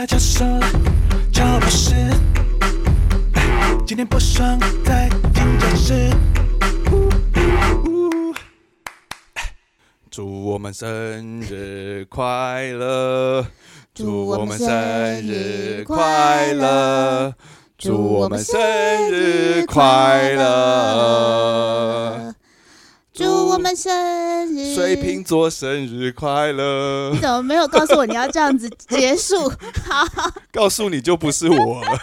下教授，乔博士，哎今天不爽在听教室。哎祝我们生日快乐！祝我们生日快乐！祝我们生日快乐！祝我们生日。水瓶座生日快乐你！怎么没有告诉我你要这样子结束？好，告诉你就不是我了，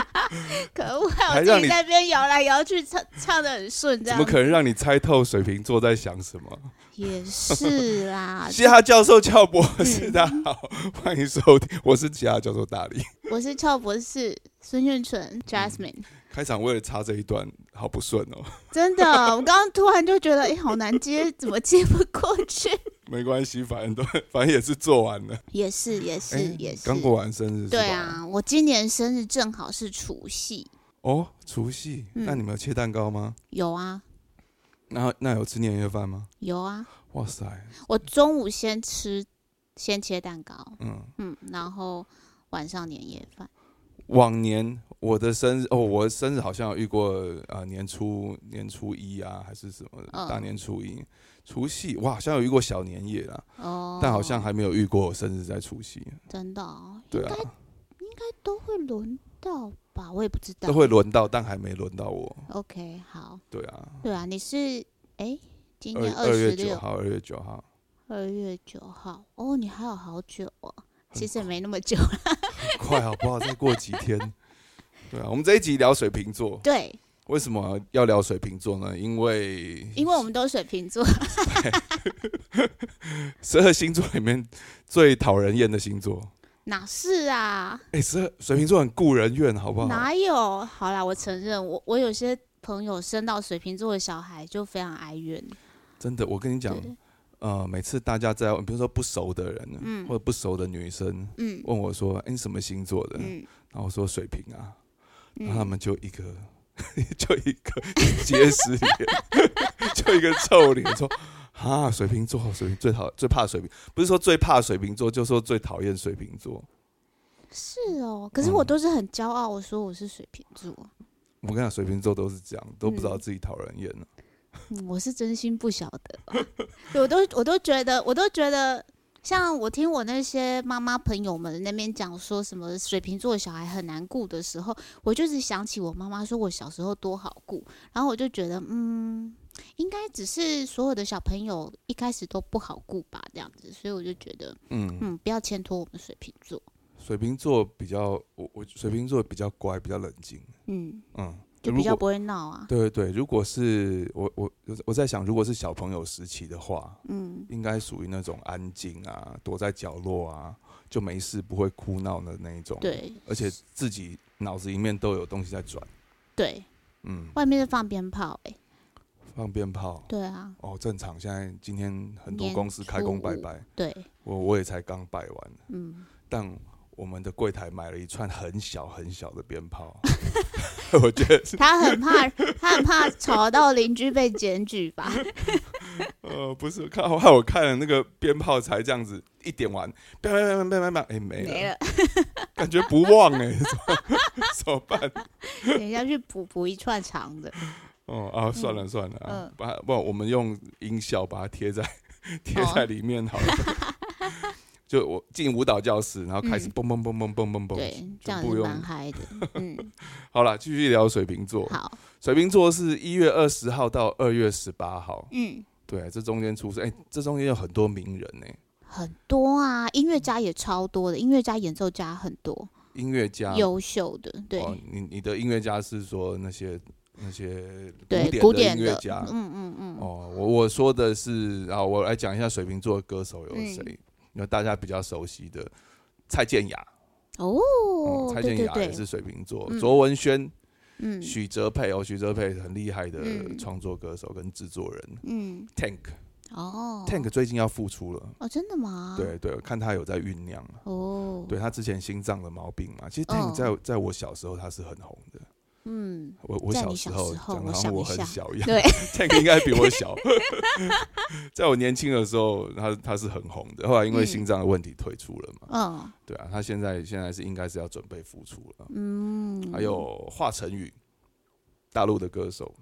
可恶！我自己在那边摇来摇去，唱唱的很顺，这样怎么可能让你猜透水瓶座在想什么？也是啦。嘻哈教授俏博士，嗯大家好，欢迎收听，我是嘻哈教授大力。我是俏博士孙运纯嗯 Jasmine，、开场为了插这一段，好不顺哦，真的，我刚刚突然就觉得，哎、好难接，怎么接不过去？没关系，反正都反正也是做完了。也是，也是，哎也是。刚过完生日？对啊，我今年生日正好是除夕，哦，除夕，嗯那你们有切蛋糕吗？有啊，那那有吃年夜饭吗？有啊。哇塞，我中午先吃，先切蛋糕，嗯，嗯，然后晚上年夜饭。往年我的生日哦，我的生日好像有遇过呃年初年初一啊，还是什么嗯大年初一、除夕，我好像有遇过小年夜啦，哦，但好像还没有遇过我生日在除夕。真的、哦，对啊应该，应该都会轮到吧？我也不知道，都会。轮到，但还没轮到我。OK，好，对啊，对啊，你是哎，今年二二月十，九号，二月九号，二月九号，哦，你还有好久哦，其实也没那么久了。快好不好？再过几天。对啊，我们这一集聊水瓶座，对，为什么要聊水瓶座呢？因为因为我们都水瓶座，十二星座里面最讨人厌的星座。哪是啊？哎、十二水瓶座很顾人怨，好不好？哪有？好啦，我承认，我我有些朋友生到水瓶座的小孩就非常哀怨。真的，我跟你讲，呃，每次大家在，比如说不熟的人，嗯或者不熟的女生嗯问我说：“哎、你什么星座的？”嗯然后我说水瓶啊，嗯然后他们就一个 就一个结实脸，就一个臭脸说：“啊，水瓶座，水瓶最讨最怕水瓶，不是说最怕水瓶座，就说最讨厌水瓶座。是哦，可是我嗯都是很骄傲，我说我是水瓶座，我跟你讲，水瓶座都是这样，都不知道嗯自己讨人厌了。嗯我是真心不晓得。我都我都觉得，我都觉得，像我听我那些妈妈朋友们那边讲说什么水瓶座小孩很难顾的时候，我就是想起我妈妈说我小时候多好顾，然后我就觉得，嗯，应该只是所有的小朋友一开始都不好顾吧，这样子，所以我就觉得，嗯，嗯，不要牵拖我们水瓶座，水瓶座比较，我我水瓶座比较乖，比较冷静。嗯，嗯，就比较不会闹啊，对对对，如果是我我我在想，如果是小朋友时期的话，嗯，应该属于那种安静啊，躲在角落啊，就没事不会哭闹的那一种。，对而且自己脑子里面都有东西在转。对，嗯，外面是放鞭炮、欸，放鞭炮。对啊，哦，正常。现在今天很多公司开工拜拜，对，我我也才刚拜完，嗯。但我们的柜台买了一串很小很小的鞭炮，我觉得是他很怕，他很怕吵到邻居被检举吧？呃 不是看害我看了那个鞭炮才这样子一点完，砰砰砰砰砰砰，哎没了，没了，感觉不旺哎、怎么怎么办？等一下去补补一串长的。哦啊，算了算了啊嗯，把不我们用音效把它贴在贴哦在里面好了。就我进舞蹈教室，然后开始嗯蹦蹦蹦蹦蹦蹦蹦，对，这样全部用蛮嗨的。嗯，好了，继续聊水瓶座。好，水瓶座是一月二十号到二月十八号，嗯，对，这中间出生，哎、这中间有很多名人呢、很多啊，音乐家也超多的，音乐家、演奏家很多，音乐家。优秀的，对哦，你你的音乐家是说那些那些，古古典的音乐家。嗯嗯嗯，哦，我我说的是啊，我来讲一下水瓶座的歌手有嗯谁？因为大家比较熟悉的蔡健雅，哦嗯，蔡健雅也是水瓶座，嗯。卓文萱、嗯。许哲佩哦，许哲佩很厉害的嗯。创作歌手跟制作人。嗯，Tank。哦。Tank 最近要复出了，哦，真的吗？，对对，看他有在酝酿。哦，对他之前心脏的毛病嘛，其实哦。Tank 在在我小时候他是很红的，嗯，我我小小时候讲的好像我很小一 样，对，Tank 应该比我小。在我年轻的时候，他他是很红的，后来因为嗯心脏的问题退出了嘛。嗯对啊，他现在现在是应该是要准备复出了。嗯，还有华晨宇，大陆的歌手，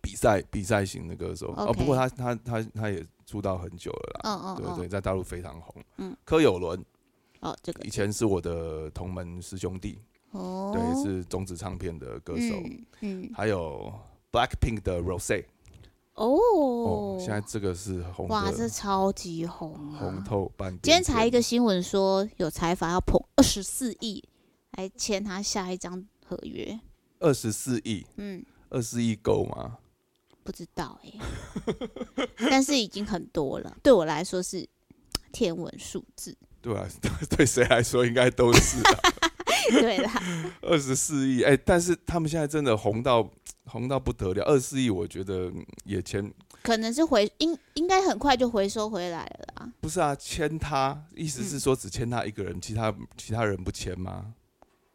比赛比赛型的歌手。哦不过他他他他也出道很久了啦。嗯嗯对对，嗯，在大陆非常红。嗯，柯有伦哦，这个以前是我的同门师兄弟，哦，对，是中子唱片的歌手。嗯嗯还有 Blackpink 的 Rose，哦哦，现在这个是红哇，这超级红啊红透半边天。今天才一个新闻说有财阀要捧二十四亿来签他下一张合约，二十四亿，嗯，二十四亿够吗？不知道哎、但是已经很多了，对我来说是天文数字。对啊，对谁来说应该都是啊。对啦，二十四亿，哎，但是他们现在真的红到红到不得了，二十四亿，我觉得嗯也签可能是回应应该很快就回收回来了啦。不是啊，签他，意思是说只签他一个人，其他其他人不签吗？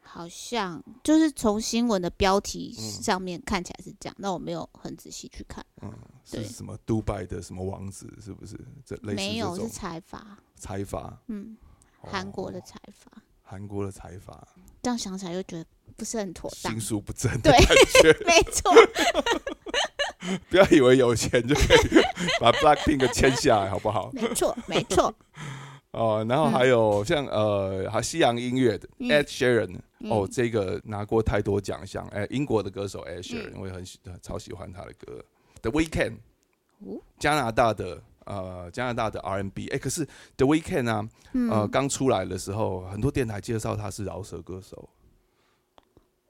好像就是从新闻的标题嗯上面看起来是这样，但我没有很仔细去看，嗯是什么杜拜的什么王子，是不是？这类似没有是财阀，财阀，嗯，哦韩国的财阀。韩国的财阀，这样想起来又觉得不是很妥当心。术不正的对感觉。没错，不要以为有钱就可以把 Blackpink 签下来，好不好？没错，没错。哦，然后还有像呃，还西洋音乐的嗯 Ed Sheeran，嗯哦，这个拿过太多奖项，哎，英国的歌手 Ed Sheeran，嗯我也很喜超喜欢他的歌。The Weeknd，哦加拿大的呃加拿大的 R&B，哎，可是 The Weeknd 啊，嗯，呃，刚出来的时候，很多电台介绍他是饶舌歌手，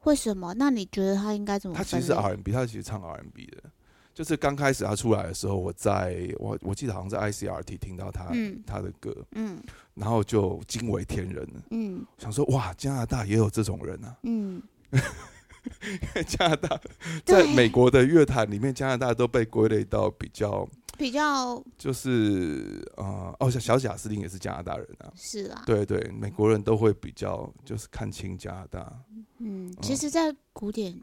为什么？那你觉得他应该怎么？他其实是 R&B，他其实唱 R&B 的。就是刚开始他出来的时候，我在我我记得好像在 ICRT 听到他、嗯他的歌，嗯然后就惊为天人了，嗯想说哇，加拿大也有这种人啊！嗯，加拿大在美国的乐坛里面，加拿大都被归类到比较比较就是呃哦，像小贾斯汀也是加拿大人啊。是啦。对对，美国人都会比较就是看清加拿大。嗯，其实，在古典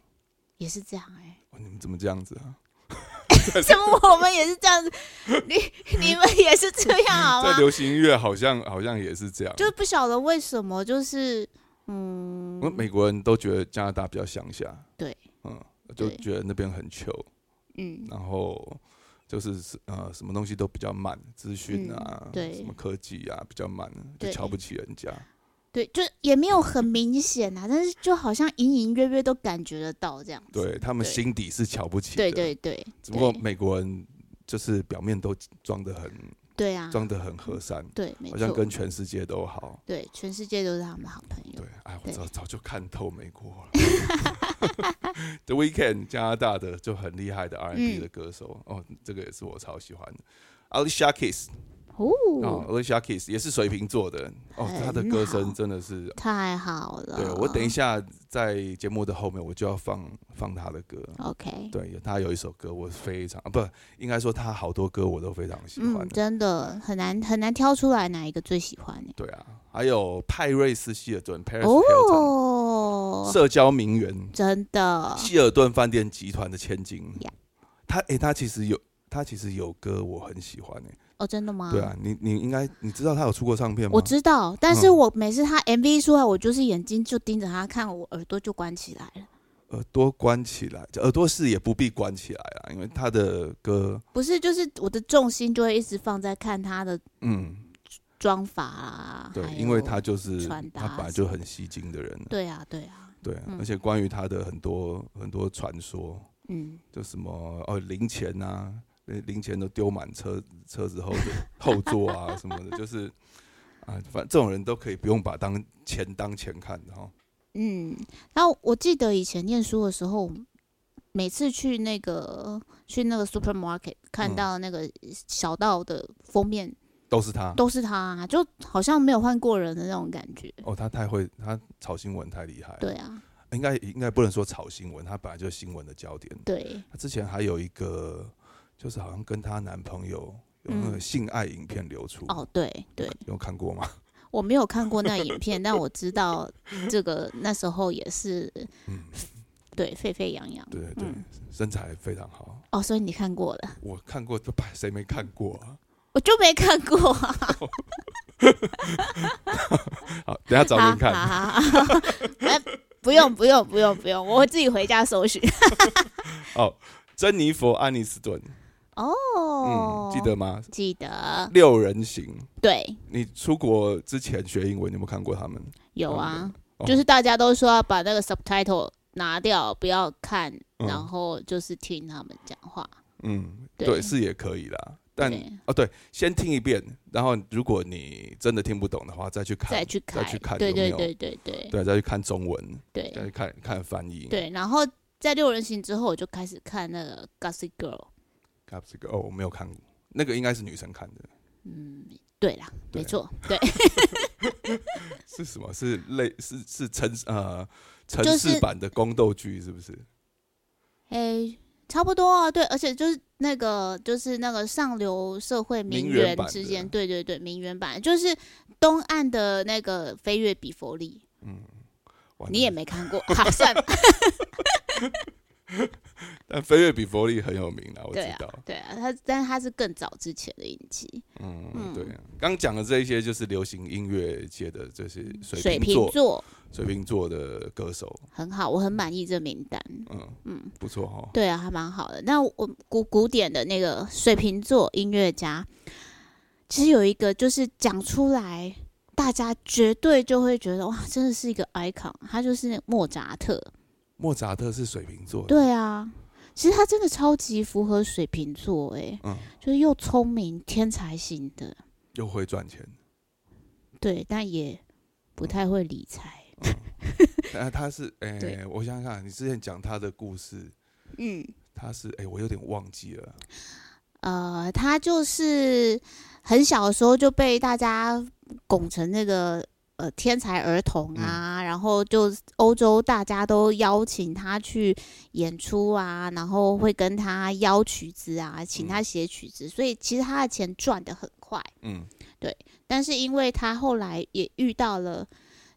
也是这样哎、哦你们怎么这样子啊？怎么我们也是这样子？你你们也是这样 好吗？在流行音乐好像好像也是这样，就不晓得为什么，就是嗯美国人都觉得加拿大比较乡下，对，嗯，就对觉得那边很穷，嗯然后就是呃什么东西都比较慢，资讯啊，嗯对什么科技啊比较慢，就瞧不起人家。对，就也没有很明显啊，但是就好像隐隐约约都感觉得到这样子。对他们心底是瞧不起的，对对对，只不过美国人就是表面都装得很对啊，装得很和善，对，好像，跟全世界都好。对全世界都是他们的好朋友对。，哎，我早早就看透美国了。The Weeknd 加拿大的就很厉害的 R&B 嗯的歌手、哦，这个也是我超喜欢的。Alicia Keys 哦哦，，Alicia Keys 也是水瓶座的哦，他的歌声真的是，太好了。对我等一下在节目的后面我就要放放他的歌。OK，对，他有一首歌我非常啊，不应该说他好多歌我都非常喜欢嗯，真的很难很难挑出来哪一个最喜欢呢？对啊，还有派瑞斯希尔顿 （Paris Hilton），、哦，社交名媛，真的，希尔顿饭店集团的千金呀。他诶，他其实有他其实有歌我很喜欢诶。哦，真的吗？对啊，你你应该你知道他有出过唱片吗？我知道，但是嗯我每次他 MV 出来，我就是眼睛就盯着他看，我耳朵就关起来了。耳朵关起来，耳朵是也不必关起来啊，因为他的歌，不是，就是我的重心就会一直放在看他的嗯，妆法啊，对因为他就是他本来就很吸睛的人，对啊，对啊，对，嗯而且关于他的很多很多传说，嗯，就什么哦零钱啊，那零钱都丢满车车子后的后座啊什么的，就是啊，反正这种人都可以不用把当钱当钱看的哈。嗯，然后我记得以前念书的时候，每次去那个去那个 supermarket 看嗯到那个小道的封面都是他都是他、啊，就好像没有换过人的那种感觉。哦，他太会，他炒新闻太厉害了。对啊，应该应该不能说炒新闻，他本来就是新闻的焦点。对，他之前还有一个，就是好像跟她男朋友有那个嗯性爱影片流出，哦，对对，有看过吗？我没有看过那影片，但我知道这个那时候也是嗯，对，沸沸扬扬。对对对，嗯身材非常好。哦，所以你看过了，我看过，这 谁没看过啊？我就没看过、啊。好，等下找给你看。好好好好哎，不用不用不用不用，我会自己回家搜寻。哦，珍妮佛·安妮斯顿，哦，嗯，记得吗？记得，六人行。对，你出国之前学英文，你有没有看过他们？有啊，哦就是大家都说要把那个 subtitle 拿掉，不要看，嗯然后就是听他们讲话。嗯，对对，是也可以啦。但哦，对，先听一遍，然后如果你真的听不懂的话，再去看，再去看，再去看对有没有对对对对对，再去看中文，再对去看看翻译。对。然后在六人行之后，我就开始看那个 Gossip Girl。这个哦，我没有看过，那个应该是女生看的，嗯，对啦，对没错，对，是什么？是类是是城呃城市版的宫斗剧，是不是？诶、差不多啊，对，而且就是那个，就是那个上流社会名名媛之间，对对对，名媛版就是东岸的那个飞跃比佛利，嗯你也没看过，好，算了，但飞跃比佛利很有名啊，我知对啊道。，对啊，他但是他是更早之前的影集，嗯，嗯对啊。刚讲的这一些就是流行音乐界的这些水水瓶座水瓶座的歌手，很好，我很满意这名单，嗯嗯，不错哈。对啊，还蛮好的。那我古古典的那个水瓶座音乐家，其实有一个就是讲出来，大家绝对就会觉得哇，真的是一个 icon。他就是那个莫扎特。莫扎特是水瓶座的，对啊，其实他真的超级符合水瓶座，诶，嗯，就是又聪明、天才型的，又会赚钱。对，但也不太会理财。但他是，哎、对。我想想看，你之前讲他的故事，嗯，他是，哎、我有点忘记了。呃，他就是很小的时候就被大家拱成那个呃天才儿童啊，然后就欧洲大家都邀请他去演出啊，然后会跟他邀曲子啊，请他写曲子，所以其实他的钱赚的很快。嗯对但是因为他后来也遇到了，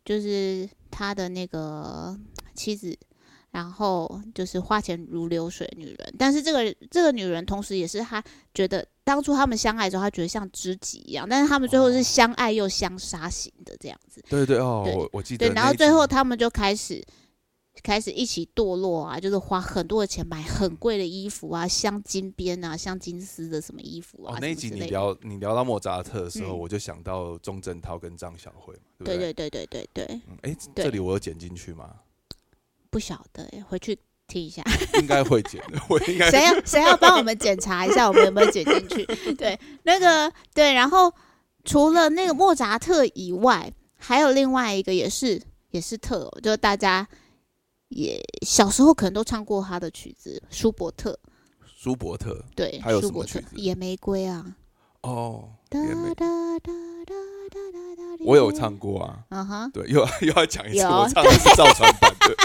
就是他的那个妻子，然后就是花钱如流水的女人。但是这个这个女人，同时也是他觉得当初他们相爱的时候，他觉得像知己一样，但是他们最后是相爱又相杀型的这样子。对对哦，我我记得对。然后最后他们就开始。开始一起堕落啊，就是花很多的钱买很贵的衣服啊，镶金边啊，镶金丝的什么衣服啊，哦，那一集你聊你聊到莫扎特的时候，嗯我就想到钟镇涛跟张小慧嘛，对不对对对对对对对，嗯哎、对这里我有剪进去吗？不晓得耶，回去听一下。应该会剪的，我应该谁要谁要帮我们检查一下，我们有没有剪进去？对，那个对，然后除了那个莫扎特以外，还有另外一个也是也是特哦，就是大家也小时候可能都唱过他的曲子，舒伯特。舒伯特对，还有什么曲子野玫瑰啊。哦，我有唱过啊。嗯哼，对，又又要讲一次，有我唱的是赵传版的。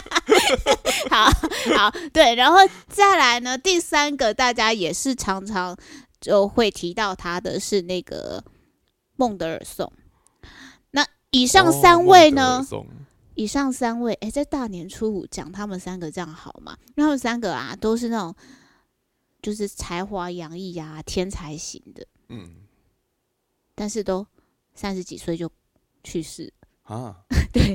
好好对，然后再来呢，第三个大家也是常常就会提到他的是那个孟德尔颂。那以上三位呢？以上三位，哎，在大年初五讲他们三个这样好吗？因为他们三个啊，都是那种就是才华洋溢啊、天才型的，嗯但是都三十几岁就去世，啊，对，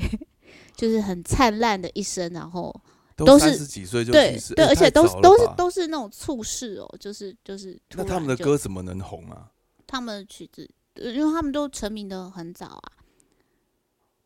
就是很灿烂的一生，然后都都是几岁就对对，哎而且都是都是都是那种猝逝哦，就是就是突那他们的歌怎么能红啊？他们的曲子，呃因为他们都成名的很早啊。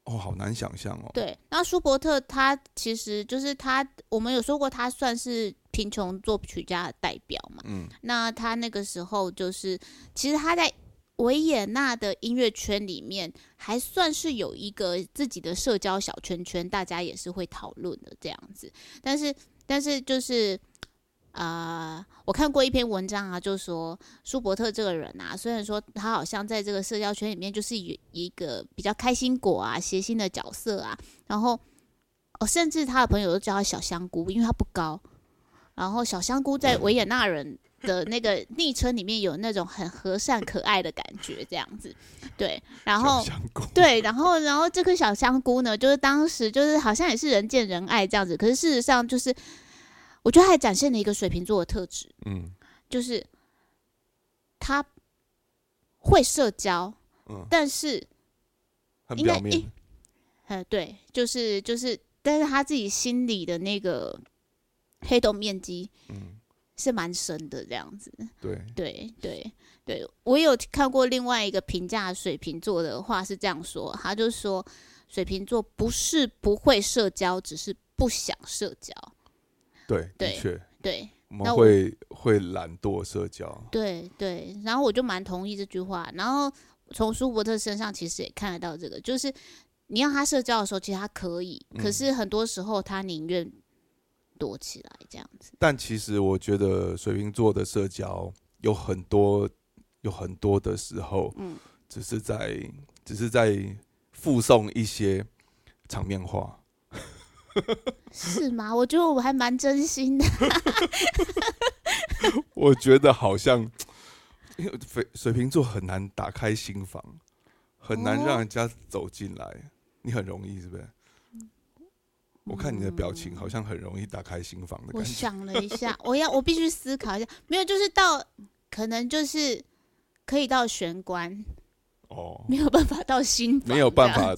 哦，好难想象哦。对，那舒伯特他其实就是他，我们有说过他算是贫穷作曲家的代表嘛。嗯那他那个时候就是，其实他在维也纳的音乐圈里面还算是有一个自己的社交小圈圈，大家也是会讨论的这样子。但是，但是就是。啊、我看过一篇文章啊，就说舒伯特这个人啊，虽然说他好像在这个社交圈里面就是有一个比较开心果啊、谐星的角色啊，然后哦，甚至他的朋友都叫他小香菇，因为他不高。然后小香菇在维也纳人的那个昵称里面有那种很和善可爱的感觉，这样子。对，然后对，然后然后这颗小香菇呢，就是当时就是好像也是人见人爱这样子，可是事实上就是，我觉得还展现了一个水瓶座的特质，嗯。就是他会社交，嗯，但是很应该表面，呃，对，就是就是，但是他自己心里的那个黑洞面积嗯，是蛮深的，这样子。对，对对对，我有看过另外一个评价水瓶座的话是这样说，他就说水瓶座不是不会社交，只是不想社交。对，的对确，对我们会会懒惰社交，对对，然后我就蛮同意这句话。然后从舒伯特身上其实也看得到这个，就是你让他社交的时候，其实他可以，可嗯是很多时候他宁愿躲起来这样子。但其实我觉得水瓶座的社交有很多有很多的时候，嗯，只是在只是在附送一些场面话。是吗？我觉得我还蛮真心的。我觉得好像，因为水水瓶座很难打开心房，很难哦让人家走进来。你很容易是不是？我看你的表情好像很容易打开心房的我感觉。我想了一下，我要我必须思考一下，没有，就是到可能就是可以到玄关，哦，没有办法到心房，没有办法。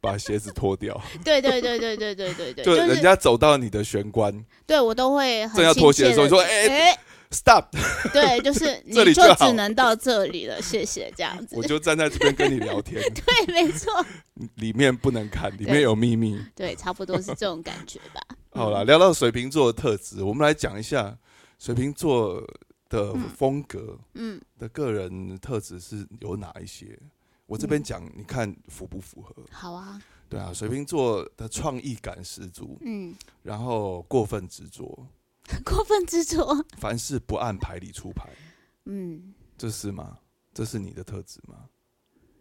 把鞋子脱掉，对对对对对对对对，就人家走到你的玄关对我都会很正要脱鞋的时候，你说：“切地哎、s t o p 对，就是你就只能到这里了，谢谢，这样子我。就站在这边跟你聊天，对，没错，里面不能看，里面有秘密。对，差不多是这种感觉吧。好了，聊到水瓶座的特质，我们来讲一下水瓶座的风格嗯，的个人特质是有哪一些。我这边讲，你看符不符合？好啊，对啊，水瓶座的创意感十足，嗯，然后过分执着，过分执着，凡事不按牌理出牌，嗯，这是吗？这是你的特质吗？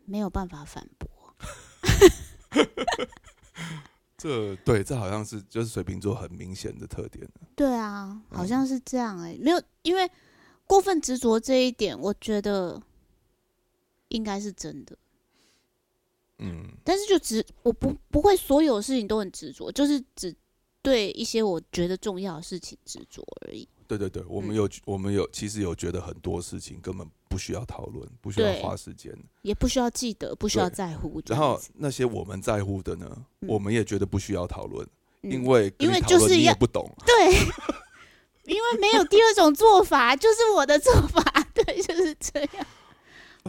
没有办法反驳。这对，这好像是就是水瓶座很明显的特点。对啊，好嗯像是这样哎、没有，因为过分执着这一点，我觉得应该是真的。嗯，但是就只我不不会所有事情都很执着，就是只对一些我觉得重要的事情执着而已。对对对，我们嗯有、我们有其实有觉得很多事情根本不需要讨论，不需要花时间。也不需要记得，不需要在乎然后。那些我们在乎的呢，嗯我们也觉得不需要讨论，嗯因为因为就是要不懂。对，因为没有第二种做法，就是我的做法，对，就是这样。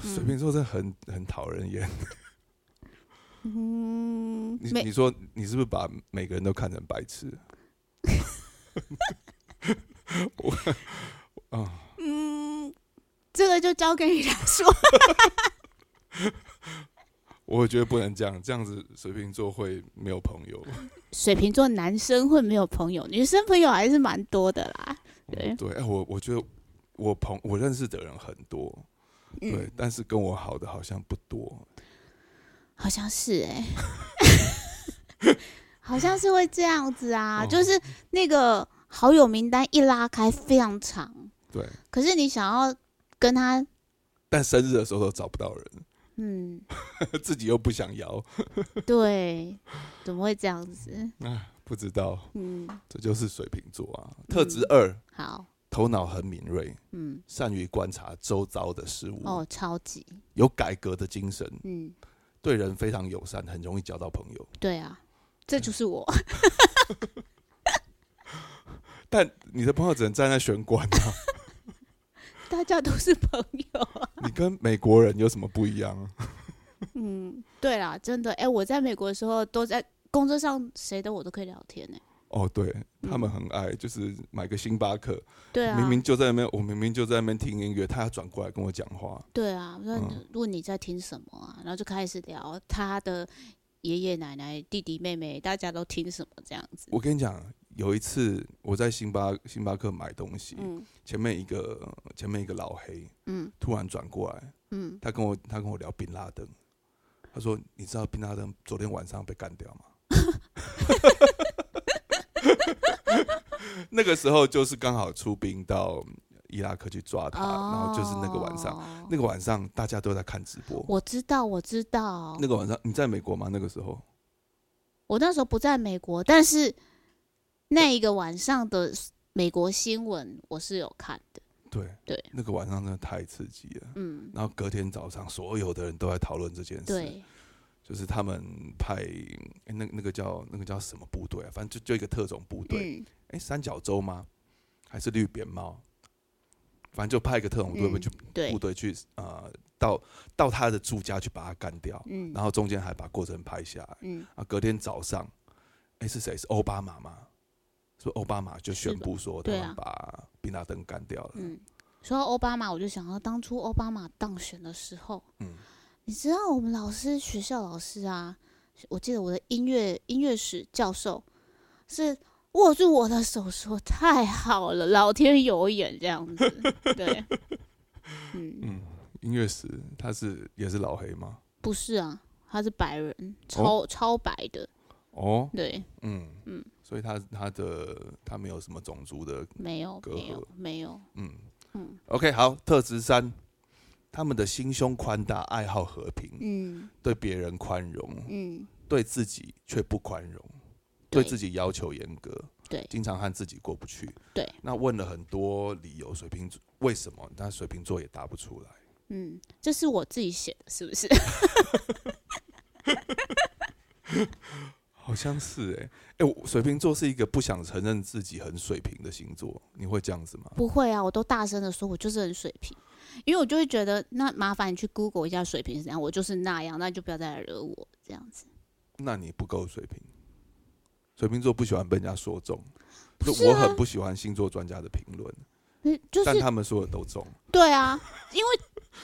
水瓶座真的很很讨人厌。嗯，你你说你是不是把每个人都看成白痴？我啊，嗯，这个就交给你来说。我觉得不能这样，这样子水瓶座会没有朋友。水瓶座男生会没有朋友，女生朋友还是蛮多的啦。对对，哎，我我觉得我朋我认识的人很多，对嗯，，但是跟我好的好像不多。好像是哎、好像是会这样子啊，哦。就是那个好友名单一拉开非常长，对，可是你想要跟他，但生日的时候都找不到人，嗯，自己又不想要，对，怎么会这样子？啊，不知道，嗯，这就是水瓶座啊。特质二，好，头脑很敏锐，嗯，善于观察周遭的事物，哦，超级，有改革的精神，嗯，对人非常友善，很容易交到朋友。对啊，这就是我，但你的朋友只能站在玄关啊，大家都是朋友啊。你跟美国人有什么不一样啊？嗯，对啦，真的，哎、我在美国的时候都在工作上，谁的我都可以聊天呢、哦，对他们嗯很爱，就是买个星巴克，对啊，明明就在那边，我明明就在那边听音乐，他要转过来跟我讲话。对啊，那嗯。问你在听什么啊，然后就开始聊他的爷爷奶奶、弟弟妹妹，大家都听什么这样子。我跟你讲，有一次我在星巴星巴克买东西，嗯。前面一个前面一个老黑嗯。突然转过来，嗯，他跟我他跟我聊宾拉登，他说：“你知道宾拉登昨天晚上被干掉吗？” 那个时候就是刚好出兵到伊拉克去抓他，然后就是那个晚上，哦那个晚上大家都在看直播。我知道，我知道。那个晚上你在美国吗？那个时候我那时候不在美国，但是那一个晚上的美国新闻我是有看的。对对，那个晚上真的太刺激了。嗯，然后隔天早上，所有的人都在讨论这件事。对，就是他们派、诶那那个叫那个叫什么部队啊？反正就就一个特种部队，嗯哎、三角洲吗？还是绿扁帽？反正就派一个特种部队嗯去、对部，队去呃到到他的住家去把他干掉，嗯然后中间还把过程拍下来。嗯，啊，隔天早上，哎、是谁？是奥巴马吗？说奥巴马就宣布说他们把宾拉登干掉了。嗯，说到奥巴马，我就想到当初奥巴马当选的时候，嗯你知道我们老师学校老师啊，我记得我的音乐音乐史教授是握住我的手说：“太好了，老天有眼。”这样子，对，嗯，嗯，音乐史他是也是老黑吗？不是啊，他是白人，超、超白的，哦，对，嗯嗯，所以他他的他没有什么种族的，没有隔没有阂没有，嗯嗯 OK，好，特质三，他们的心胸宽大，爱好和平，嗯对别人宽容，嗯，对自己却不宽容，对对自己要求严格，对经常和自己过不去。对，那问了很多理由，水瓶座为什么？但水瓶座也答不出来。嗯，这是我自己写的，是不是？好像是哎、欸、哎、我水瓶座是一个不想承认自己很水平的星座，你会这样子吗？不会啊，我都大声的说，我就是很水平，因为我就会觉得，那麻烦你去 Google 一下水平是怎样，我就是那样，那就不要再来惹我这样子。那你不够水平。水瓶座不喜欢被人家说中，不就我很不喜欢星座专家的评论，嗯，就是但他们说的都中。对啊，因为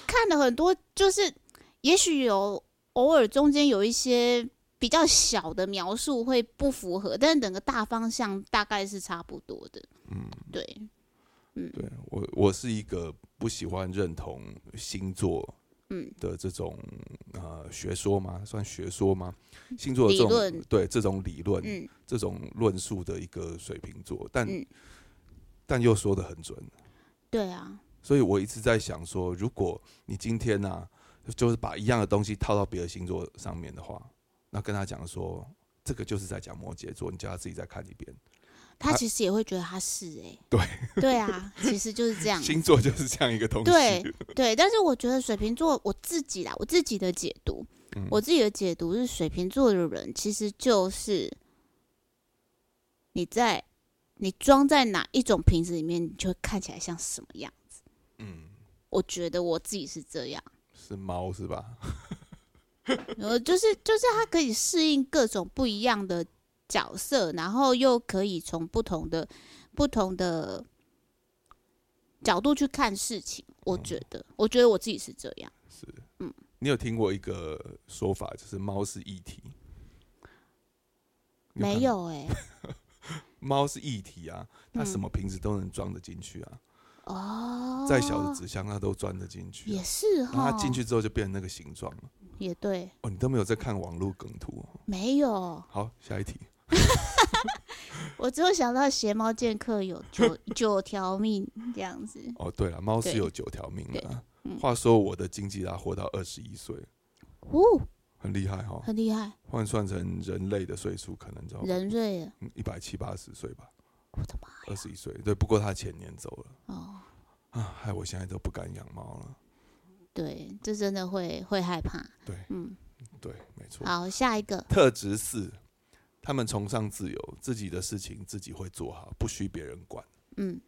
看了很多，就是也许有偶尔中间有一些比较小的描述会不符合，但是整个大方向大概是差不多的。嗯，对，对我我是一个不喜欢认同星座嗯的这种呃学说吗？算学说吗？星座的这种对这种理论、嗯这种论述的一个水瓶座，但、嗯，但又说的很准，对啊，所以我一直在想说，如果你今天呢、啊，就是把一样的东西套到别的星座上面的话，那跟他讲说，这个就是在讲摩羯座，你叫他自己再看一遍。他他其实也会觉得他是 哎、对对啊，其实就是这样。星座就是这样一个东西。对对，但是我觉得水瓶座，我自己啦，我自己的解读，嗯我自己的解读是水瓶座的人其实就是你在你装在哪一种瓶子里面，你就会看起来像什么样子。嗯，我觉得我自己是这样，是猫是吧？然 后就是就是它可以适应各种不一样的角色，然后又可以从不同的不同的角度去看事情。我觉得，我觉得我自己是这样。是，嗯你有听过一个说法，就是猫是液体？没，有哎、猫是液体啊，它嗯什么瓶子都能装得进去啊，哦，再小的纸箱它都装得进去、啊。也是哈，它进去之后就变成那个形状了。也对，哦，你都没有在看网络梗图、哦。没有，好，下一题。我只有想到邪猫剑客有 九九条命这样子，哦，对了，猫是有九条命的、啊。嗯。话说我的经济拉活到二十一岁，哦，很厉害哈、很厉害，换算成人类的岁数，可能就人瑞了，一百七八十岁吧，我的妈呀，二十一岁。对，不过他前年走了。哦，啊，害我现在都不敢养猫了。对，这真的会会害怕，对。嗯，对，没错。好，下一个，特质四，他们崇尚自由，自己的事情自己会做好，不需别人管。嗯，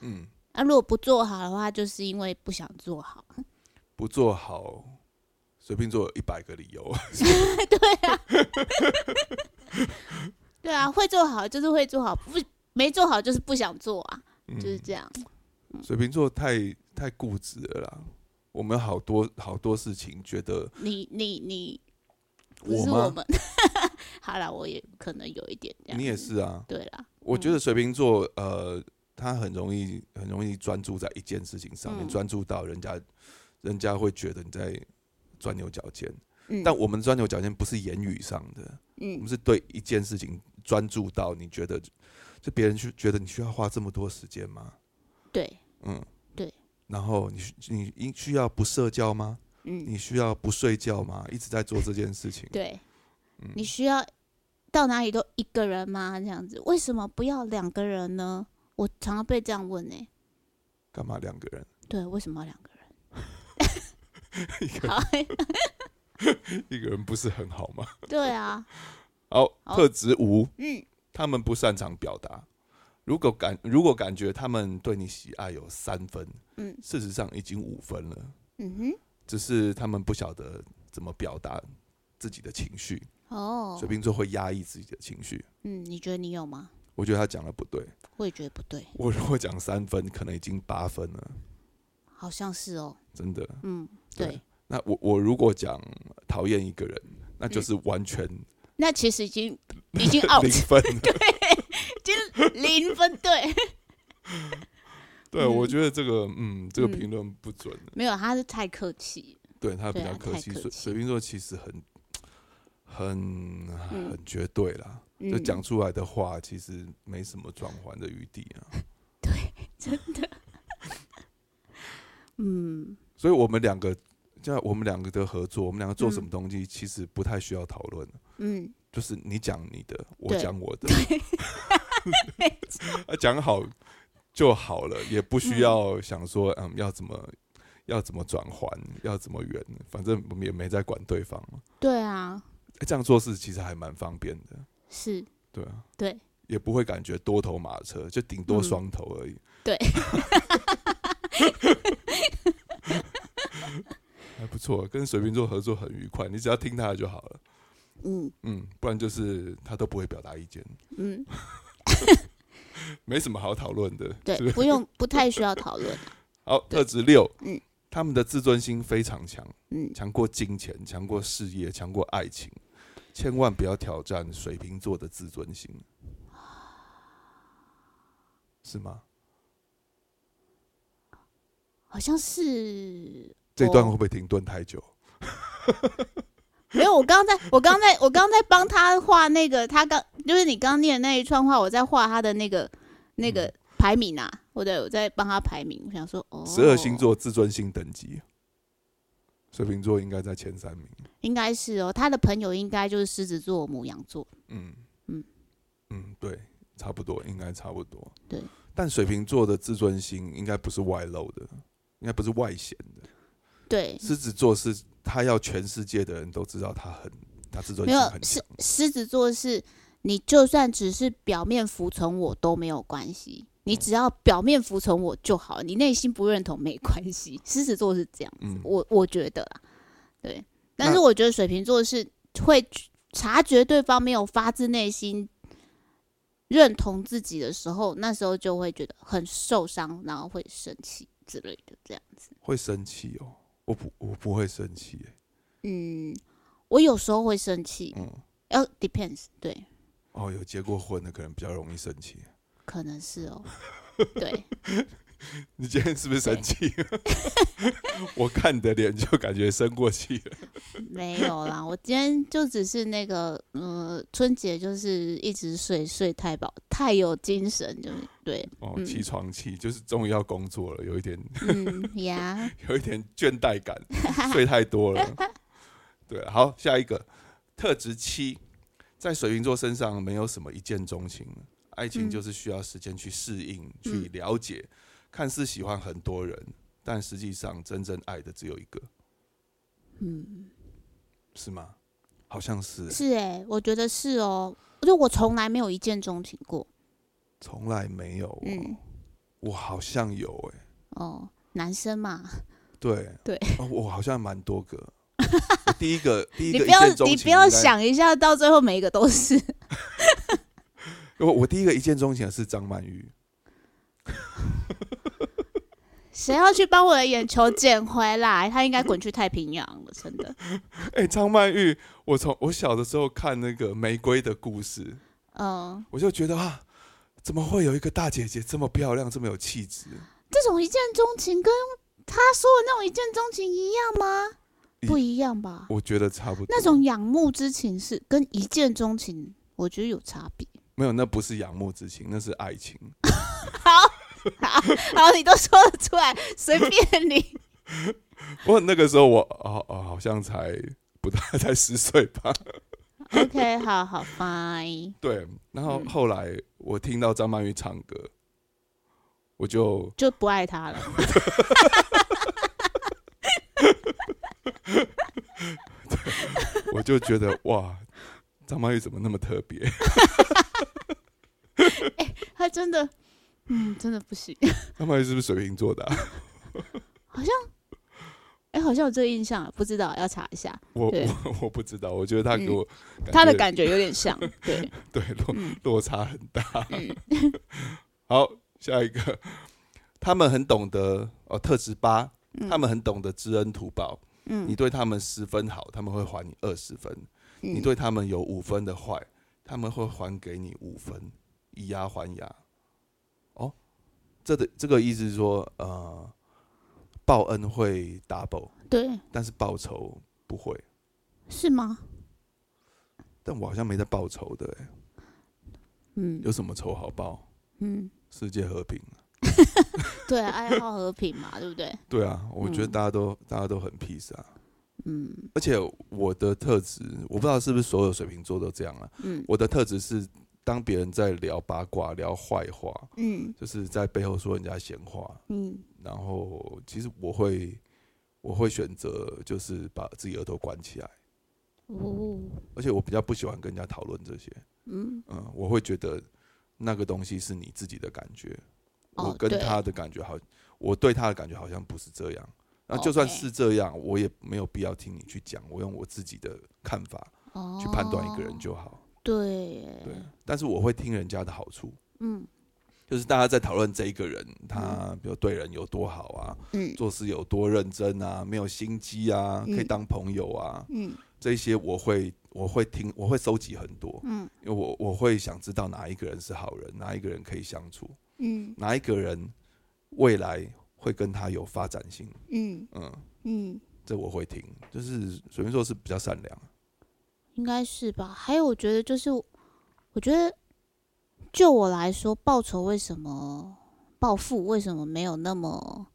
嗯，那、如果不做好的话，就是因为不想做好，不做好，水瓶座有一百个理由。对啊，对啊。会做好就是会做好，不没做好就是不想做啊，嗯。就是这样，水瓶座太太固执了啦。我们好多好多事情觉得你你你，不我吗是我们，好了，我也可能有一点这样，你也，是啊。对啦，我觉得水瓶座呃，他很容易很容易专注在一件事情上面，嗯专、注到人家人家会觉得你在钻牛角尖。嗯，但我们钻牛角尖不是言语上的，嗯我嗯们是对一件事情专注到你觉得，就别人去觉得你需要花这么多时间吗？对，嗯，对。然后你你应需要不社交吗？嗯，你需要不睡觉吗？一直在做这件事情。对，嗯你需要到哪里都一个人吗？这样子，为什么不要两个人呢？我常常被这样问呢、干嘛两个人？对，为什么要两个人？一个好，一个人不是很好吗？对啊，好，好特质五，嗯他们不擅长表达。如果感如果感觉他们对你喜爱有三分，嗯事实上已经五分了，嗯哼，只是他们不晓得怎么表达自己的情绪。哦水，瓶座会压抑自己的情绪，嗯，你觉得你有吗？我觉得他讲的不对。我也觉得不对，我如果讲三分，可能已经八分了，好像是哦，真的。嗯，对对，那我我如果讲讨厌一个人，那就是完全那其实已经已经 out，零分 对。已经零分，对，对，嗯。我觉得这个嗯，这个嗯。评论不准。没有，他是太客气，对他比较客气，水水瓶座其实很很嗯。很绝对啦，就嗯。讲出来的话其实没什么转换的余地啊。对，真的。嗯。所以我们两个，像我们两个的合作，我们两个做什么嗯。东西，其实不太需要讨论，嗯，就是你讲你的，我对讲我的，啊 讲好就好了，也不需要想说嗯。要怎么要怎么转换，要怎么圆，反正我们也没在管对方嘛。对啊，欸这样做事其实还蛮方便的，是，对啊，对，也不会感觉多头马车，就顶多嗯双头而已。对，还不错，跟水瓶座合作很愉快，你只要听他的就好了。嗯。嗯，不然就是他都不会表达意见，嗯，没什么好讨论的。对是不，是不用，不太需要讨论，好，对特质六，嗯，他们的自尊心非常强，嗯，强过金钱，强过事业，强过爱情，千万不要挑战水瓶座的自尊心，是吗？好像是这段哦会不会停顿太久？没有，我刚刚在，我刚刚在，我刚刚在帮他画那个，他刚就是你刚刚念的那一串话，我在画他的那个那个排名啊，我对我在帮他排名，我想说，哦，十二星座自尊心等级，水瓶座应该在前三名。应该是哦，他的朋友应该就是狮子座、母羊座，嗯。嗯。嗯，对，差不多，应该差不多。对，但水瓶座的自尊心应该不是外露的，应该不是外显的。对，狮子座是他要全世界的人都知道他很，他自尊心很强狮。狮子座是，你就算只是表面服从我都没有关系，你只要表面服从我就好，你内心不认同没关系。狮子座是这样子，嗯我我觉得啦，对。但是我觉得水瓶座是会察觉对方没有发自内心认同自己的时候，那时候就会觉得很受伤，然后会生气之类的，这样子。会生气哦，我不我不会生气耶，嗯，我有时候会生气，嗯，要 depends，对。哦，有结过婚的可能比较容易生气。可能是哦，对，你今天是不是生气？我看你的脸就感觉生过气了。没有啦，我今天就只是那个，呃，春节就是一直睡，睡太饱，太有精神，就是对，哦，嗯起床气就是终于要工作了，有一点嗯呀，有一点倦怠感，睡太多了。对，好，下一个特质七，在水瓶座身上没有什么一见钟情，爱情嗯就是需要时间去适应、去嗯了解。看似喜欢很多人，但实际上真正爱的只有一个，嗯，是吗？好像是，是哎、我觉得是哦，就我从来没有一见钟情过，从来没有、我好像有哎、哦，男生嘛，对。对。哦，我好像蛮多个。第一个第一个你不要你不要，想一下，到最后每一个都是，我我第一个一见钟情的是张曼玉。谁要去帮我的眼球捡回来？他应该滚去太平洋了，真的，哎、张曼玉，我从我小的时候看那个《玫瑰的故事》，嗯，我就觉得啊，怎么会有一个大姐姐这么漂亮，这么有气质？这种一见钟情跟他说的那种一见钟情一样吗？不一样吧？我觉得差不多。那种仰慕之情是跟一见钟情，我觉得有差别。没有，那不是仰慕之情，那是爱情。好，好，好，你都说得出来，随便你。不过那个时候我哦哦，好像才不大，才十岁吧。OK，好好，Fine。对，然后嗯后来我听到张曼玉唱歌，我就就不爱她了。我就觉得哇，张曼玉怎么那么特别？他真的，嗯，真的不行。张曼玉是不是水瓶座的啊、哎、好像有这个印象，不知道要查一下。我我 我不知道，我觉得他给嗯。我他的感觉有点像，对，对落嗯。落差很大。嗯。好，下一个，他们很懂得哦，特质八，嗯。他们很懂得知恩图报。嗯。你对他们十分好，他们会还你二十分；你嗯对他们有五分的坏，他们会还给你五分，以牙还牙。哦，这的这个意思是说，呃，报恩会 double，对，但是报仇不会。是吗？但我好像没在报仇的、欸，嗯有什么仇好报？嗯，世界和平。对啊，爱好和平嘛，对不对？对啊，我觉得嗯大家都、大家都很 peace 啊。嗯而且我的特质，我不知道是不是所有水瓶座都这样啊。嗯我的特质是，当别人在聊八卦、聊坏话，嗯就是在背后说人家闲话，嗯然后其实我会，我会选择就是把自己耳朵关起来，哦而且我比较不喜欢跟人家讨论这些。嗯嗯，我会觉得那个东西是你自己的感觉，哦我跟他的感觉好，我对他的感觉好像不是这样。那就算是这样，我也没有必要听你去讲，我用我自己的看法哦，去判断一个人就好。对耶，对，但是我会听人家的好处，嗯。就是大家在讨论这一个人，他比如对人有多好啊，嗯。做事有多认真啊，没有心机啊，可以嗯当朋友啊，嗯。这些我会我会听，我会收集很多，嗯。因为我我会想知道哪一个人是好人，哪一个人可以相处，嗯。哪一个人未来会跟他有发展性，嗯。嗯，嗯，这我会听。就是水瓶座是比较善良，应该是吧？还有，我觉得就是，我觉得就我来说，报仇为什么报复为什么没有那么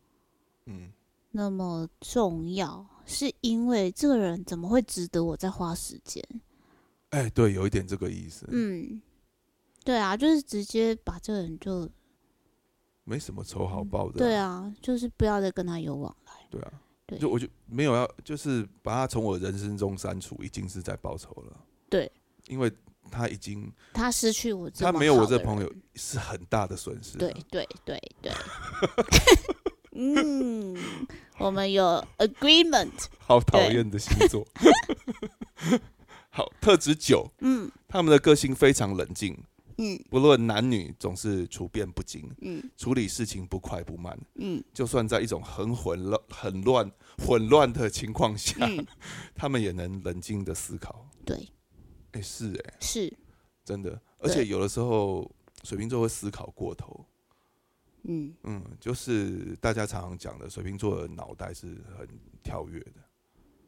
嗯，那么重要？是因为这个人怎么会值得我再花时间？哎、对，有一点这个意思，嗯，对啊，就是直接把这个人就没什么仇好报的、对，啊，就是不要再跟他有往来。对啊，对就我就没有要，就是把他从我人生中删除，已经是在报仇了。对，因为他已经他失去我这他没有我这朋友是很大的损失、啊。对对对对，嗯，我们有 agreement，好讨厌的星座。好，特指九，嗯。他们的个性非常冷静，嗯。不论男女，总是处变不惊，嗯。处理事情不快不慢。嗯。就算在一种很混乱、很乱、混乱的情况下，嗯，他们也能冷静的思考。对，哎、是哎、是，真的。而且有的时候水瓶座会思考过头。嗯。嗯，就是大家常常讲的，水瓶座的脑袋是很跳跃的。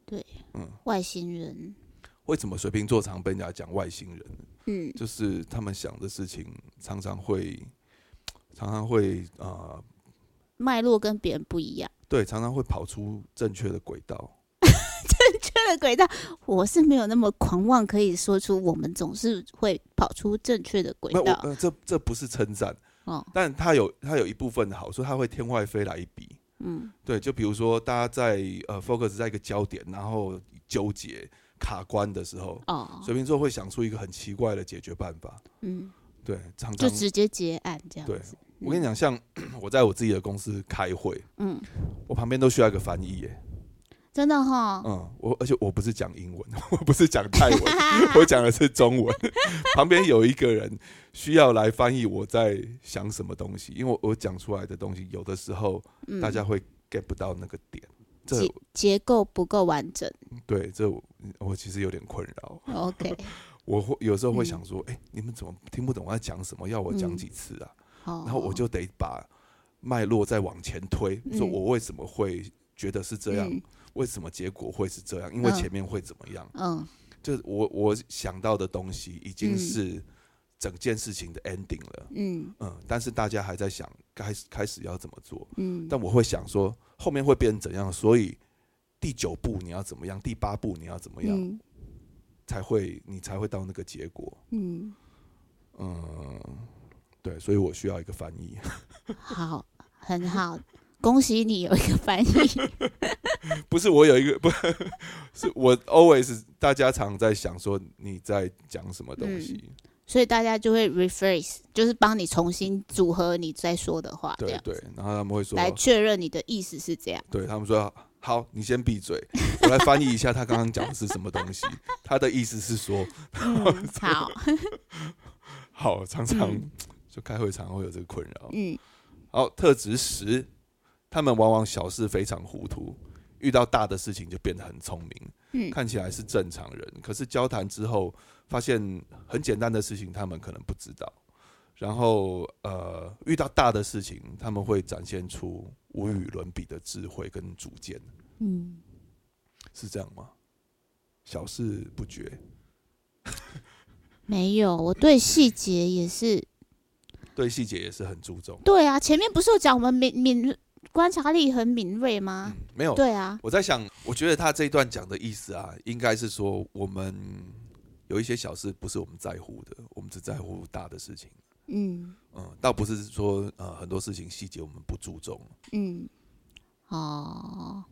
对，嗯，外星人，为什么水瓶座常被人家讲外星人？嗯就是他们想的事情常常会，常常会啊、呃脉络跟别人不一样。对，常常会跑出正确的轨道。正确的轨道，我是没有那么狂妄，可以说出我们总是会跑出正确的轨道。呃，这这不是称赞，哦，但他有他有一部分的好处，他会天外飞来一笔。嗯对，就比如说大家在呃 focus 在一个焦点，然后纠结卡关的时候，哦，水瓶座会想出一个很奇怪的解决办法。嗯，对，常就直接结案这样对。我跟你讲，像 我在我自己的公司开会，嗯，我旁边都需要一个翻译耶。真的哈，嗯，我而且我不是讲英文，我不是讲泰文，我讲的是中文。旁边有一个人需要来翻译我在想什么东西，因为我我讲出来的东西有的时候嗯大家会 get 不到那个点。这结结构不够完整。对这我我其实有点困扰。OK，我会有时候会嗯想说，哎、你们怎么听不懂我在讲什么？要我讲嗯几次啊？哦，然后我就得把脉络再往前推，说嗯我为什么会觉得是这样，嗯为什么结果会是这样？因为嗯前面会怎么样？嗯就是我我想到的东西已经嗯是整件事情的 ending 了，嗯嗯，但是大家还在想开始开始要怎么做，嗯但我会想说后面会变成怎样，所以第九步你要怎么样，第八步你要怎么样，嗯。才会你才会到那个结果，嗯，嗯，对，所以我需要一个翻译，好，很好，恭喜你有一个翻译。不是我有一个 不是我 always 大家常在想说你在讲什么东西，所以大家就会 rephrase，就是帮你重新组合你在说的话，对对，然后他们会说来确认你的意思是这样。对他们说好，你先闭嘴，我来翻译一下他刚刚讲的是什么东西。他的意思是说，嗯，好，好，常常嗯就开会常常会有这个困扰。嗯好，特质十，他们往往小事非常糊涂，遇到大的事情就变得很聪明，嗯看起来是正常人，可是交谈之后发现很简单的事情他们可能不知道。然后呃，遇到大的事情，他们会展现出无与伦比的智慧跟主见，嗯，是这样吗？小事不绝，没有，我对细节也是。对细节也是很注重。对啊，前面不是有讲我们敏敏观察力很敏锐吗？嗯，没有，对啊，我在想，我觉得他这一段讲的意思啊，应该是说我们有一些小事不是我们在乎的，我们只在乎大的事情。嗯嗯，倒不是说呃很多事情细节我们不注重。嗯，哦，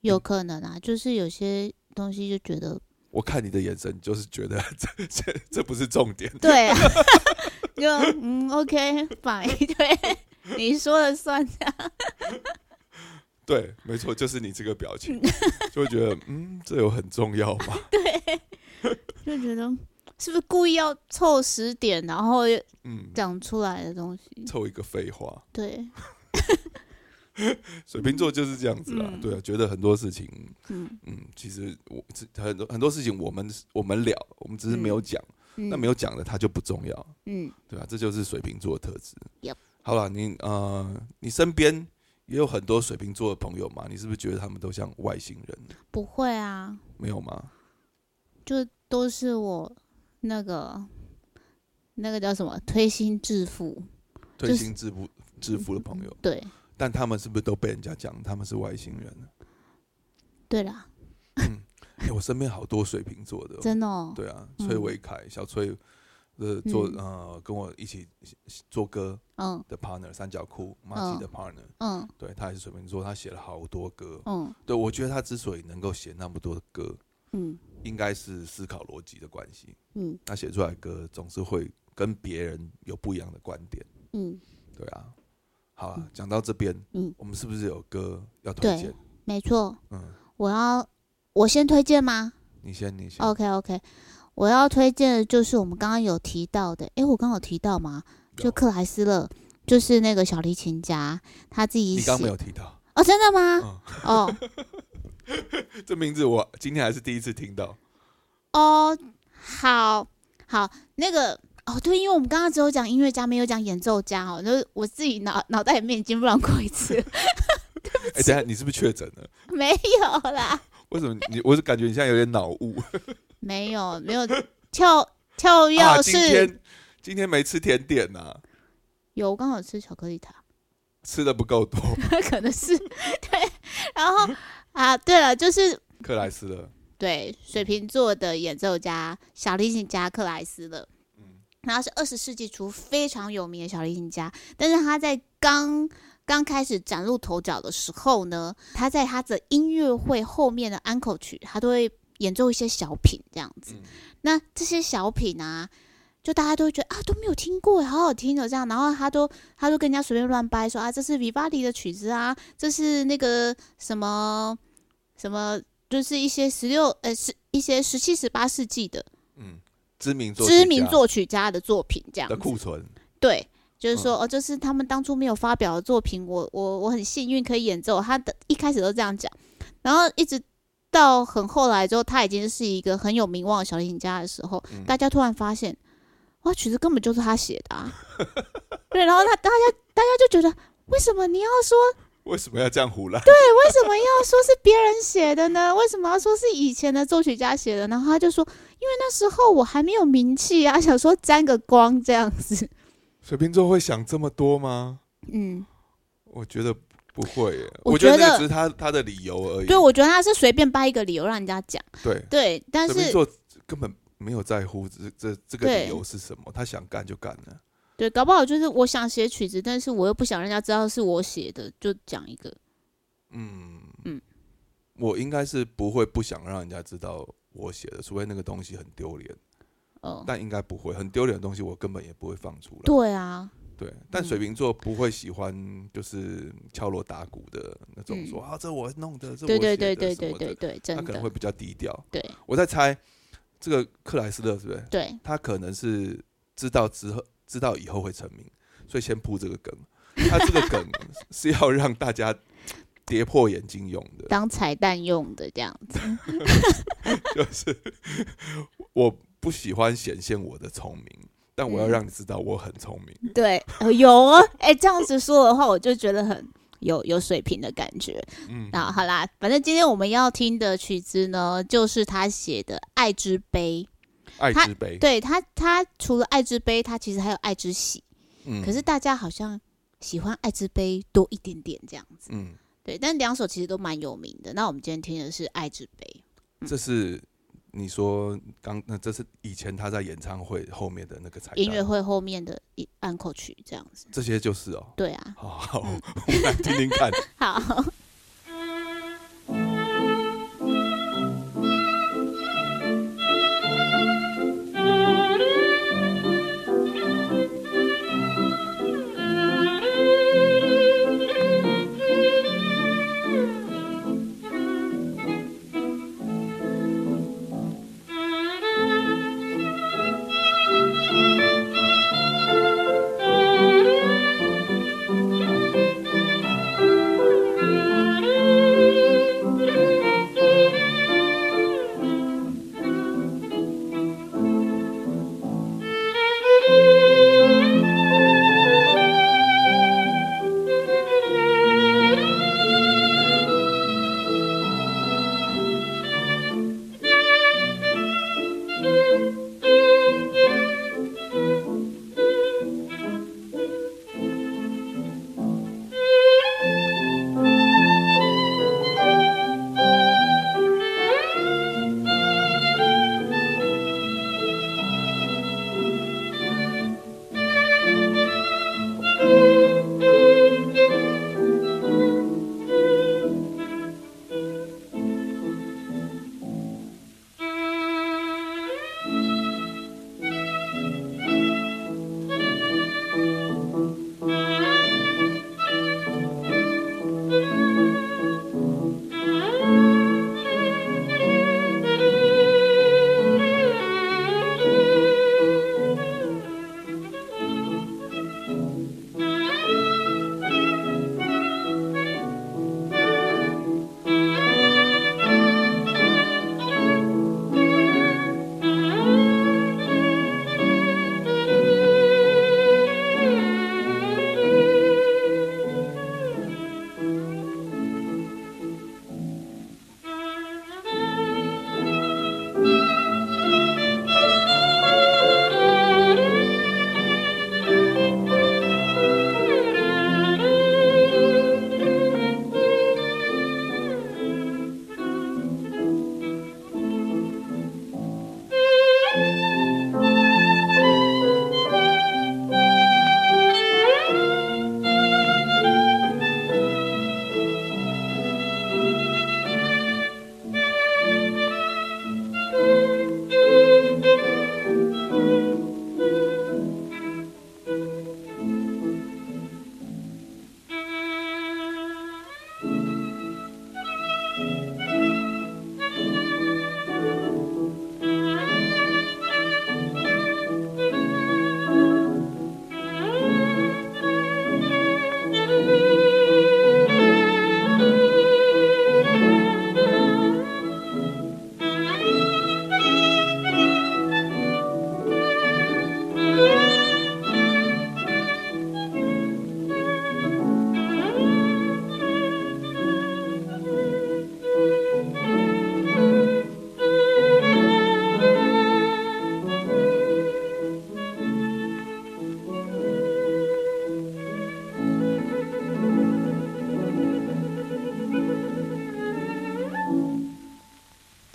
有可能啊，就是有些东西就觉得我看你的眼神，就是觉得 这这这不是重点。对啊，就嗯，OK，反对，你说了算这样。对，没错，就是你这个表情，就会觉得嗯，这有很重要吗？对就觉得是不是故意要凑十点，然后嗯，讲出来的东西？凑一个废话。对，水瓶座就是这样子啊，嗯对啊，觉得很多事情，嗯嗯，其实我很多很多事情我们我们聊，我们只是没有讲，嗯，那没有讲的它就不重要。嗯对啊，这就是水瓶座的特质。Yep 好了，你呃，你身边也有很多水瓶座的朋友嘛？你是不是觉得他们都像外星人？不会啊，没有吗？就都是我那个那个叫什么推心置腹，推心置腹置腹的朋友，对但他们是不是都被人家讲他们是外星人？对啦，哎、我身边好多水瓶座的哦、真的哦，对啊，嗯崔伟凯、小崔，呃，做嗯呃跟我一起做歌嗯的 partner，三角裤马吉的 partner，、嗯对他也是水瓶座，他写了好多歌。嗯对我觉得他之所以能够写那么多的歌，嗯应该是思考逻辑的关系。嗯他写出来的歌总是会跟别人有不一样的观点。嗯，对啊，好啊，讲到这边，嗯我们是不是有歌要推荐？没错，嗯，我要我先推荐吗你先，你先。？OK OK，我要推荐的就是我们刚刚有提到的，诶，我刚刚有提到吗？就克莱斯勒，就是那个小提琴家，他自己写你刚没有提到，哦，真的吗？嗯，哦 这名字我今天还是第一次听到。哦，好好，那个哦，对，因为我们刚刚只有讲音乐家，没有讲演奏家哦，就是我自己脑脑袋里面已经乱过一次了，哎、等下你是不是确诊了？没有啦，为什么你？我是感觉你现在有点脑雾。没有没有跳跳 啊，跃式、今天今天没吃甜点呐、有，我刚好吃巧克力塔，吃的不够多。可能是对，然后啊，对了，就是 克莱斯勒，对水瓶座的演奏家小提琴家克莱斯勒，嗯。然后是二十世纪初非常有名的小提琴家，但是他在刚刚开始崭露头角的时候呢，他在他的音乐会后面的安可曲，他都会演奏一些小品这样子。嗯那这些小品啊，就大家都会觉得啊都没有听过，好好听的这样，然后他都他都跟人家随便乱掰说啊，这是 Vivaldi 的曲子啊，这是那个什么什么，就是一些十六呃十一些十七十八世纪的嗯，知名作知名曲家作曲家的作品这样的。库存，对，就是嗯说、哦，就是他们当初没有发表的作品，我我我很幸运可以演奏。他的一开始都这样讲，然后一直到很后来之后，他已经是一个很有名望的小提琴家的时候，嗯大家突然发现，哇，曲子根本就是他写的啊。对，然后他大家大家就觉得，为什么你要说为什么要这样胡乱？为什么要说是别人写的呢？为什么要说是以前的作曲家写的？然后他就说，因为那时候我还没有名气啊，想说沾个光这样子。水瓶座会想这么多吗？嗯，我觉得不会耶，我我觉得只是他他的理由而已。对，我觉得他是随便掰一个理由让人家讲。对，对，但是水瓶座根本没有在乎这这这个理由是什么，他想干就干了。对，搞不好就是我想写曲子，但是我又不想让人家知道是我写的，就讲一个。嗯嗯我应该是不会不想让人家知道我写的，除非那个东西很丢脸，哦，但应该不会很丢脸的东西，我根本也不会放出来。对啊，对，但嗯水瓶座不会喜欢就是敲锣打鼓的那种嗯说、啊，这我弄的，这我对的对对对什么的对对，真的他可能会，比较低调。对我在猜，这个克莱斯勒是不是？对他可能是知道之后，知道以后会成名，所以先铺这个梗。他这个梗 是要让大家跌破眼镜用的，当彩蛋用的这样子。就是我不喜欢显现我的聪明，但我要嗯让你知道我很聪明。对，呃有哦，哎、这样子说的话，我就觉得很有有水平的感觉。嗯，那好啦，反正今天我们要听的曲子呢，就是他写的《爱之杯》。爱他之杯，对他，他除了《爱之杯》，他其实还有《爱之喜》嗯可是大家好像喜欢《爱之杯》多一点点这样子。嗯，对，但两首其实都蛮有名的。那我们今天听的是《爱之杯这是你说刚那这是以前他在演唱会后面的那个彩》蛋音乐会后面的一安口曲这样子。这些就是哦。对啊，好我们来听听看。好。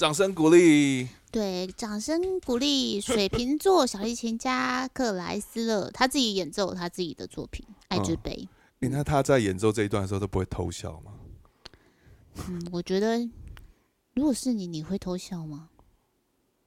掌声鼓励。对，掌声鼓励水瓶座小提琴家克莱斯勒，他自己演奏他自己的作品《爱之杯》。诶那他在演奏这一段的时候都不会偷笑吗？嗯，我觉得如果是你，你会偷笑吗？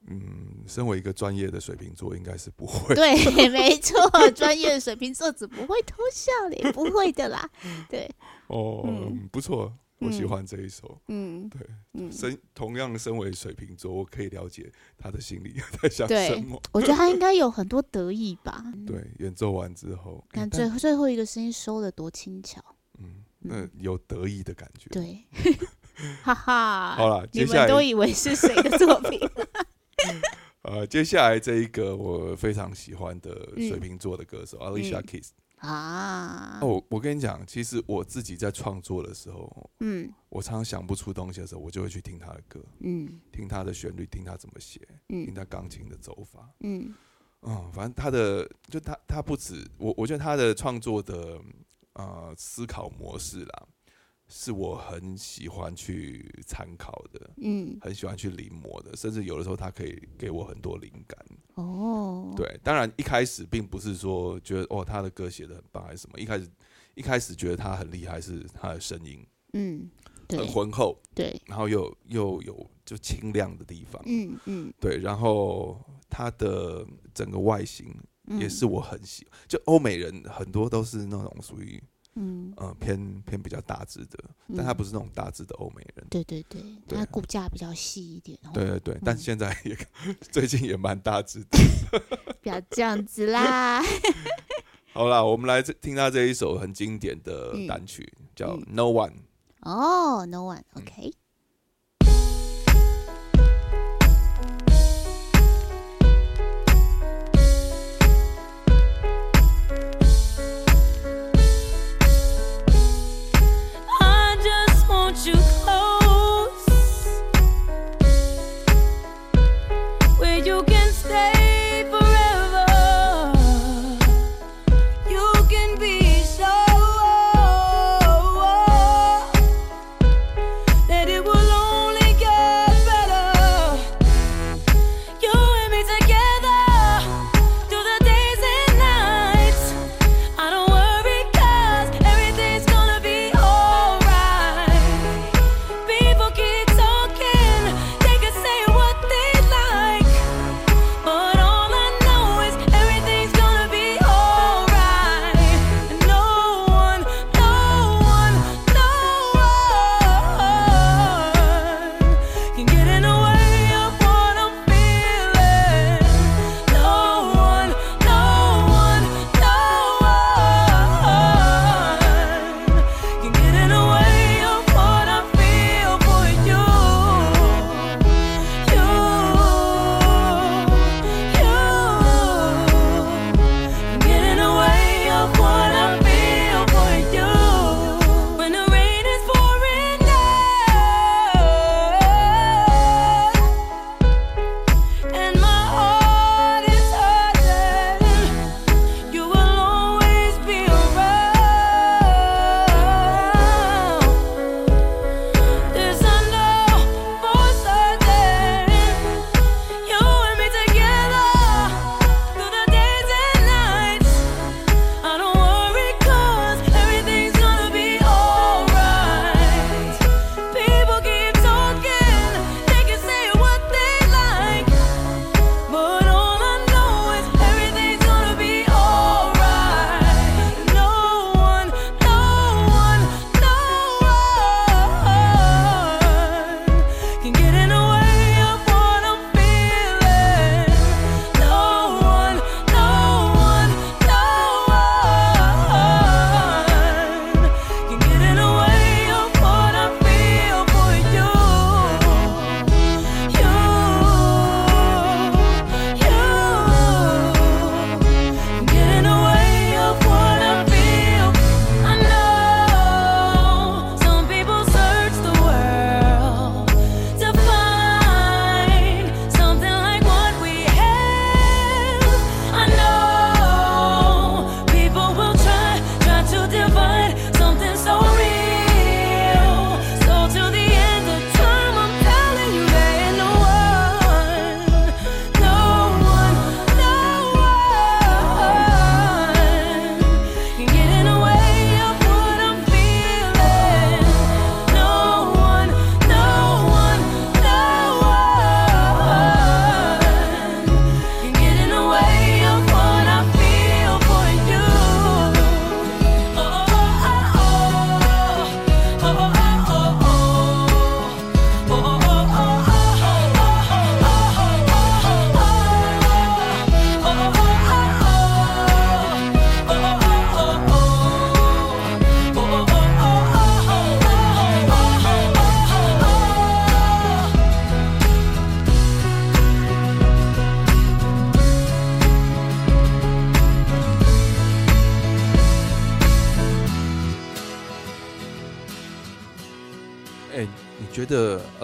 嗯，身为一个专业的水瓶座，应该是不会。对，没错，专业的水瓶座怎么会偷笑嘞？不会的啦。对，哦，嗯不错，我喜嗯欢这一首。嗯对，嗯，身同样身为水瓶座，我可以了解他的心里 在想什么。我觉得他应该有很多得意吧。对，演奏完之后，诶看但最最后一个声音收的多轻巧。嗯，那有得意的感觉。对，哈哈。好了，你们都以为是谁的作品？呃，接下来这一个我非常喜欢的嗯水瓶座的歌手 Alicia Keys。啊？哦，我我跟你讲，其实我自己在创作的时候，嗯我常常想不出东西的时候，我就会去听他的歌，嗯听他的旋律，听他怎么写，嗯听嗯他钢琴的走法。嗯嗯，反正他的就他他不止我，我觉得他的创作的呃思考模式啦，是我很喜欢去参考的，嗯，很喜欢去临摹的，甚至有的时候他可以给我很多灵感。哦，，对，当然一开始并不是说觉得哦他的歌写的很棒还是什么，一开始一开始觉得他很厉害是他的声音嗯，很浑厚，对，然后又又有就清亮的地方，嗯嗯，对，然后他的整个外形嗯。也是我很喜，就欧美人很多都是那种属于嗯，呃偏偏比较大只的，但他嗯不是那种大只的欧美人。对对对，对它骨架比较细一点，哦对，对对，但嗯现在也 最近也蛮大只的。不要这样子啦。好啦，我们来这听他这一首很经典的嗯单曲，叫《嗯 No One》。哦，No one，OK。I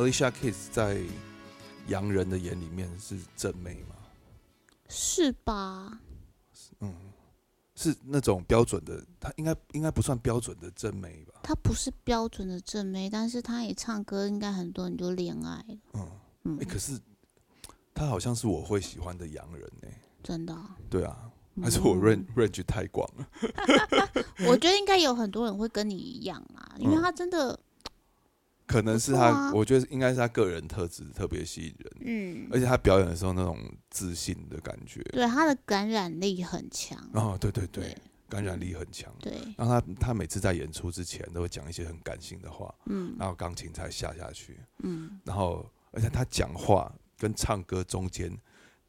Alicia Keys 在洋人的眼里面是正妹吗？是吧？嗯，是那种标准的，她应该应该不算标准的正妹吧？她不是标准的正妹，但是她也唱歌，应该很多人就恋爱了。嗯，嗯哎、，可是她好像是我会喜欢的洋人呢、真的啊、对啊，还是我嗯 range range 太广了？我觉得应该有很多人会跟你一样啊，因为嗯她真的，可能是他，啊。我觉得应该是他个人特质特别吸引人，嗯，而且他表演的时候那种自信的感觉。对他的感染力很强。哦，对对对对，感染力很强。对，然后他他每次在演出之前都会讲一些很感性的话，嗯。然后钢琴才下下去，嗯，然后而且他讲话跟唱歌中间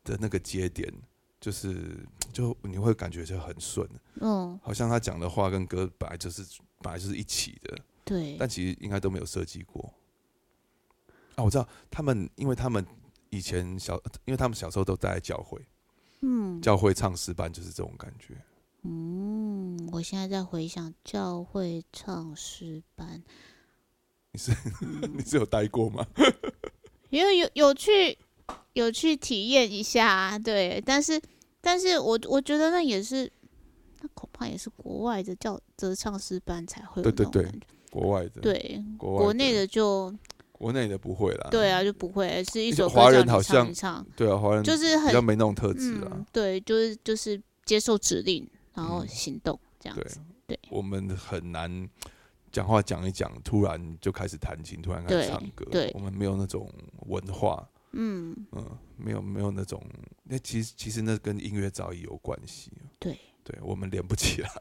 的那个节点，就是就你会感觉就很顺，嗯，好像他讲的话跟歌本来就是本来就是一起的，对，但其实应该都没有设计过。啊，我知道他们，因为他们以前小，因为他们小时候都待在教会，嗯教会唱诗班就是这种感觉。嗯，我现在在回想教会唱诗班，你是 你是有待过吗？因为有有去有去体验一下啊，对，但是但是我我觉得那也是，那恐怕也是国外的教则唱诗班才会有对对对那种感觉，国外的，对，国内的就国内的不会啦。对啊就不会是一首歌华人好像唱，对啊，华人就是很比较没那种特质啊嗯。，对，就是就是接受指令，然后嗯行动这样对子，对我们很难讲话讲一讲，突然就开始弹琴，突然开始唱歌。对我们没有那种文化，嗯，嗯，没有没有那种。那其实其实那跟音乐造诣有关系。对，对我们连不起来。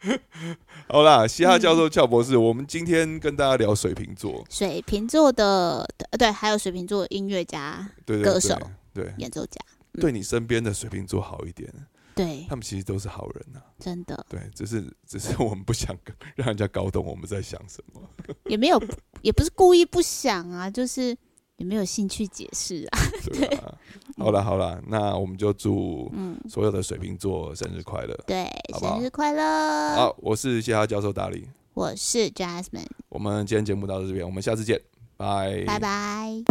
好啦，嘻哈教授嗯俏博士，我们今天跟大家聊水瓶座，水瓶座的呃对，还有水瓶座音乐家、对对对歌手对，演奏家，嗯。对你身边的水瓶座好一点，对，他们其实都是好人呐、真的。对，只是只是我们不想让人家搞懂我们在想什么。也没有，也不是故意不想啊，就是也没有兴趣解释啊。对啊，好了好了，那我们就祝嗯，所有的水瓶座生日快乐。对，好好生日快乐！好，我是谢哈教授大理，我是 Jasmine，我们今天节目到这边，我们下次见，拜拜拜。